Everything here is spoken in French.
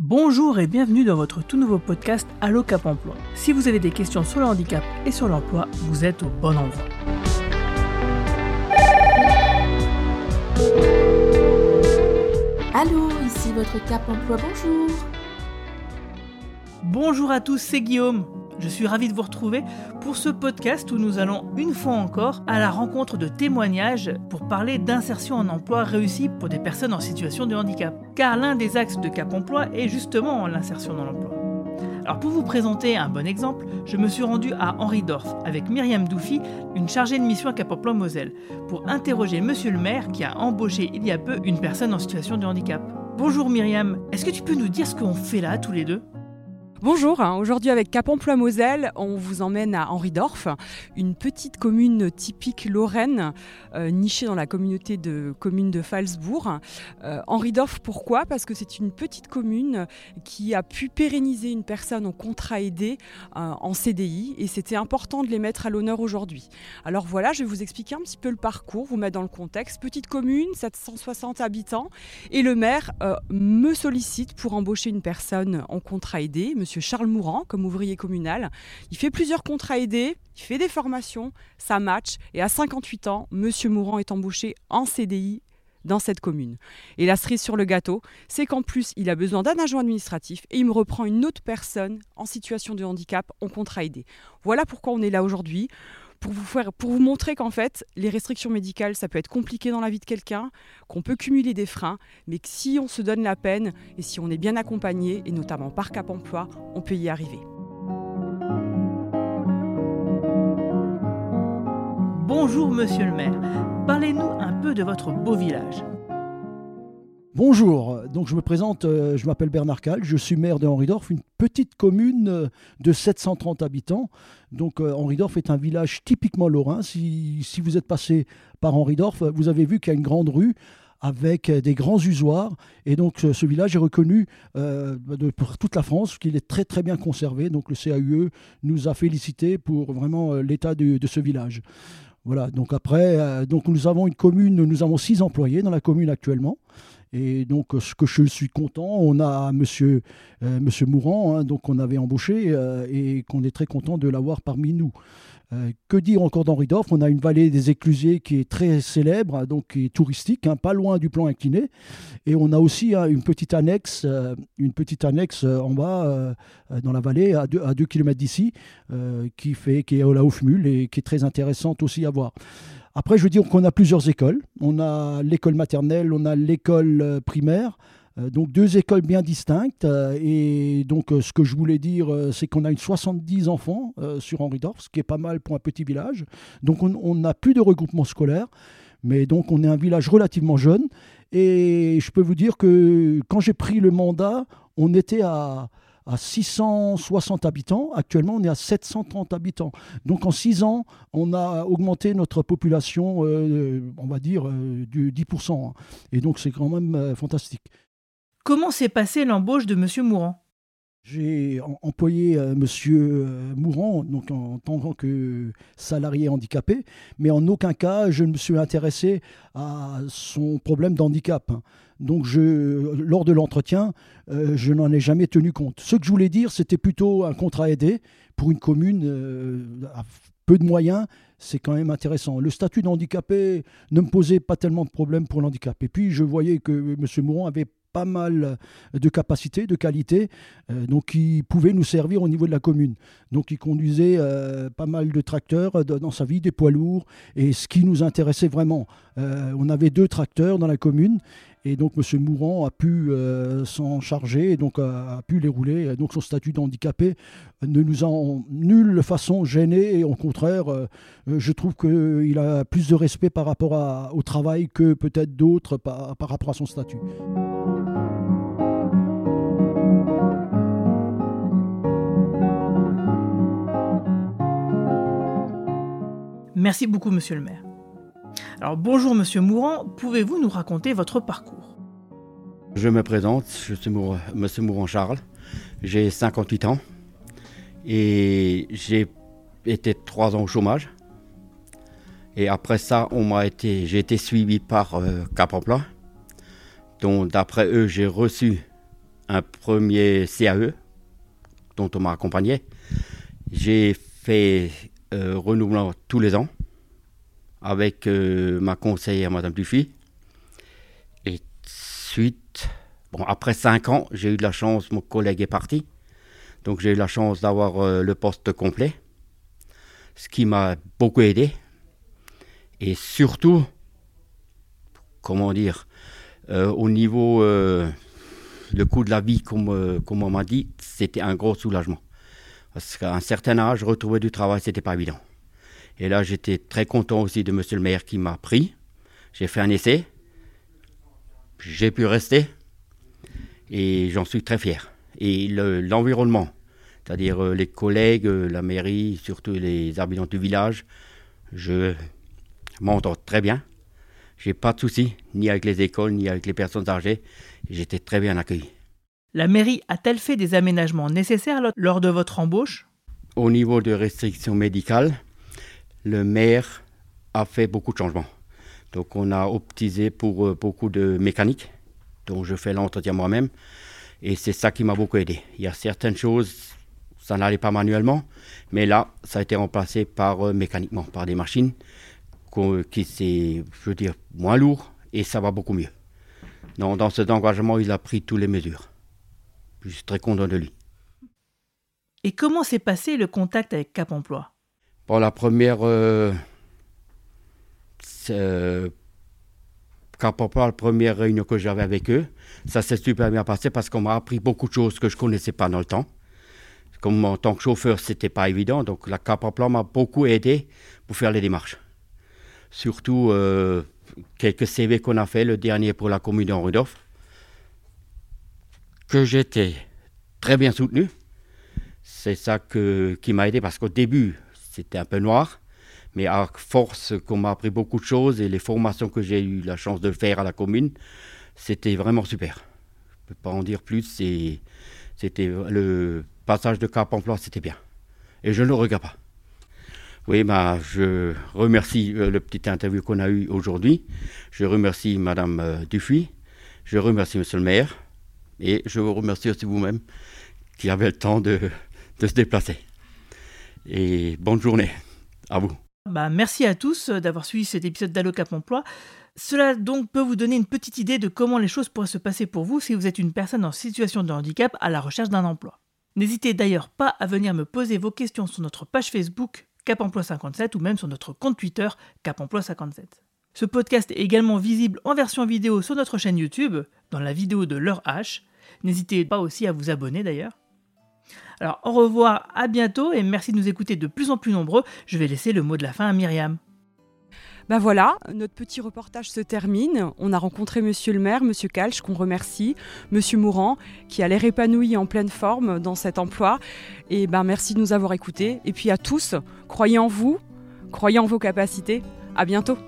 Bonjour et bienvenue dans votre tout nouveau podcast Allo Cap Emploi. Si vous avez des questions sur le handicap et sur l'emploi, vous êtes au bon endroit. Allô, ici votre Cap Emploi, bonjour. Bonjour à tous, c'est Guillaume. Je suis ravi de vous retrouver pour ce podcast où nous allons une fois encore à la rencontre de témoignages pour parler d'insertion en emploi réussie pour des personnes en situation de handicap. Car l'un des axes de Cap Emploi est justement l'insertion dans l'emploi. Alors pour vous présenter un bon exemple, je me suis rendu à Henri Dorf avec Myriam Doufi, une chargée de mission à Cap Emploi Moselle, pour interroger monsieur le maire qui a embauché il y a peu une personne en situation de handicap. Bonjour Myriam, est-ce que tu peux nous dire ce qu'on fait là tous les deux? Bonjour, hein. aujourd'hui avec Cap Emploi Moselle, on vous emmène à Henridorf, une petite commune typique lorraine, euh, nichée dans la communauté de communes de Falsbourg. Euh, Henridorf, pourquoi? Parce que c'est une petite commune qui a pu pérenniser une personne en contrat aidé euh, en CDI et c'était important de les mettre à l'honneur aujourd'hui. Alors voilà, je vais vous expliquer un petit peu le parcours, vous mettre dans le contexte. Petite commune, 760 habitants et le maire me sollicite pour embaucher une personne en contrat aidé, Monsieur Charles Mourant comme ouvrier communal. Il fait plusieurs contrats aidés, il fait des formations, ça match. Et à 58 ans, Monsieur Mourant est embauché en CDI dans cette commune. Et la cerise sur le gâteau, c'est qu'en plus, il a besoin d'un agent administratif et il me reprend une autre personne en situation de handicap en contrat aidé. Voilà pourquoi on est là aujourd'hui pour vous, montrer qu'en fait, les restrictions médicales, ça peut être compliqué dans la vie de quelqu'un, qu'on peut cumuler des freins, mais que si on se donne la peine et si on est bien accompagné, et notamment par Cap Emploi, on peut y arriver. Bonjour Monsieur le maire, parlez-nous un peu de votre beau village. Bonjour, donc je me présente, euh, je m'appelle Bernard Cal, je suis maire de Henridorf, une petite commune euh, de 730 habitants. Donc euh, Henridorf est un village typiquement lorrain. Si, vous êtes passé par Henridorf, vous avez vu qu'il y a une grande rue avec des grands usoirs. Et donc ce village est reconnu pour toute la France, qu'il est très très bien conservé. Donc le CAUE nous a félicité pour vraiment l'état de, de, ce village. Voilà, donc après, donc nous avons une commune, nous avons six employés dans la commune actuellement. Et donc, ce que je suis content, on a Monsieur, euh, monsieur Mourant, hein, donc on avait embauché euh, et qu'on est très content de l'avoir parmi nous. Euh, que dire encore d'Henri Dorf On a une vallée des Éclusiers qui est très célèbre, donc qui est touristique, hein, pas loin du plan incliné. Et on a aussi hein, une petite annexe, une petite annexe en bas dans la vallée, à 2 à deux km d'ici, qui, fait, qui est au et qui est très intéressante aussi à voir. Après, je veux dire qu'on a plusieurs écoles. On a l'école maternelle, on a l'école euh, primaire. Euh, donc deux écoles bien distinctes. Euh, et donc ce que je voulais dire, c'est qu'on a une 70 enfants sur Henri-Dorf, ce qui est pas mal pour un petit village. Donc on n'a plus de regroupement scolaire. Mais donc on est un village relativement jeune. Et je peux vous dire que quand j'ai pris le mandat, on était à à 660 habitants. Actuellement, on est à 730 habitants. Donc en 6 ans, on a augmenté notre population, euh, on va dire, euh, du 10%. Hein. Et donc c'est quand même euh, fantastique. Comment s'est passée l'embauche de M. Mourant? J'ai employé M. Monsieur Mourant donc en tant que salarié handicapé, mais en aucun cas je ne me suis intéressé à son problème d'handicap. Donc, lors de l'entretien, euh, je n'en ai jamais tenu compte. Ce que je voulais dire, c'était plutôt un contrat aidé pour une commune euh, à peu de moyens. C'est quand même intéressant. Le statut d'handicapé ne me posait pas tellement de problèmes pour l'handicap. Et puis, je voyais que M. Mourant avait pas mal de capacités, de qualités, euh, donc qui pouvaient nous servir au niveau de la commune. Donc il conduisait euh, pas mal de tracteurs euh, dans sa vie, des poids lourds, et ce qui nous intéressait vraiment. on avait deux tracteurs dans la commune, et donc M. Mourant a pu s'en charger, et donc a, pu les rouler. Donc son statut d'handicapé ne nous a en nulle façon gêné, et au contraire, je trouve qu'il a plus de respect par rapport au travail que peut-être d'autres par rapport à son statut. Merci beaucoup, monsieur le maire. Alors bonjour, monsieur Mourant, pouvez-vous nous raconter votre parcours? Je me présente, je suis monsieur Mourant Charles, j'ai 58 ans et j'ai été trois ans au chômage. Et après ça, on m'a été, j'ai été suivi par euh, Cap Emploi. Donc d'après eux, j'ai reçu un premier CAE dont on m'a accompagné. J'ai fait renouvelant tous les ans avec euh, ma conseillère, Madame Dufy. Et suite, bon, après cinq ans, j'ai eu de la chance, mon collègue est parti. Donc j'ai eu la chance d'avoir euh, le poste complet, ce qui m'a beaucoup aidé. Et surtout, comment dire, au niveau le coût de la vie, comme, comme on m'a dit, c'était un gros soulagement. Parce qu'à un certain âge, retrouver du travail, c'était pas évident. Et là, j'étais très content aussi de monsieur le maire qui m'a pris. J'ai fait un essai. J'ai pu rester. Et j'en suis très fier. Et l'environnement, c'est-à-dire euh, les collègues, euh, la mairie, surtout les habitants du village, je m'entends très bien. J'ai pas de soucis, ni avec les écoles, ni avec les personnes âgées. J'étais très bien accueilli. La mairie a-t-elle fait des aménagements nécessaires lors de votre embauche? Au niveau de restrictions médicales, le maire a fait beaucoup de changements. Donc on a optisé pour euh, beaucoup de mécanique, dont je fais l'entretien moi-même. Et c'est ça qui m'a beaucoup aidé. Il y a certaines choses, ça n'allait pas manuellement, mais là, ça a été remplacé par euh, mécaniquement, par des machines qui c'est, je veux dire, moins lourd et ça va beaucoup mieux. Dans cet engagement, il a pris toutes les mesures. Je suis très content de lui. Et comment s'est passé le contact avec Cap Emploi? Pour la première. Euh, Cap Emploi, la première réunion que j'avais avec eux, ça s'est super bien passé parce qu'on m'a appris beaucoup de choses que je ne connaissais pas dans le temps. Comme en tant que chauffeur, c'était pas évident, donc la Cap Emploi m'a beaucoup aidé pour faire les démarches. Surtout euh, quelques CV qu'on a fait, le dernier pour la commune de Rudolph que j'étais très bien soutenu. C'est ça qui m'a aidé parce qu'au début, c'était un peu noir. Mais à force qu'on m'a appris beaucoup de choses et les formations que j'ai eu la chance de faire à la commune, c'était vraiment super. Je ne peux pas en dire plus. C'était le passage de Cap Emploi, c'était bien. Et je ne le regrette pas. Oui, bah, je remercie euh, le petit interview qu'on a eu aujourd'hui. Je remercie Madame euh, Dufuy. Je remercie Monsieur le maire. Et je vous remercie aussi vous-même qui avez le temps de, se déplacer. Et bonne journée à vous. Bah, merci à tous euh, d'avoir suivi cet épisode d'Allo Cap Emploi. Cela donc peut vous donner une petite idée de comment les choses pourraient se passer pour vous si vous êtes une personne en situation de handicap à la recherche d'un emploi. N'hésitez d'ailleurs pas à venir me poser vos questions sur notre page Facebook Cap Emploi 57 ou même sur notre compte Twitter Cap Emploi 57. Ce podcast est également visible en version vidéo sur notre chaîne YouTube, dans la vidéo de l'heure H. N'hésitez pas aussi à vous abonner d'ailleurs. Alors au revoir, à bientôt et merci de nous écouter de plus en plus nombreux. Je vais laisser le mot de la fin à Myriam. Ben voilà, notre petit reportage se termine. On a rencontré Monsieur le maire, Monsieur Calch, qu'on remercie, Monsieur Mourant, qui a l'air épanoui en pleine forme dans cet emploi. Et ben merci de nous avoir écoutés. Et puis à tous, croyez en vous, croyez en vos capacités. À bientôt.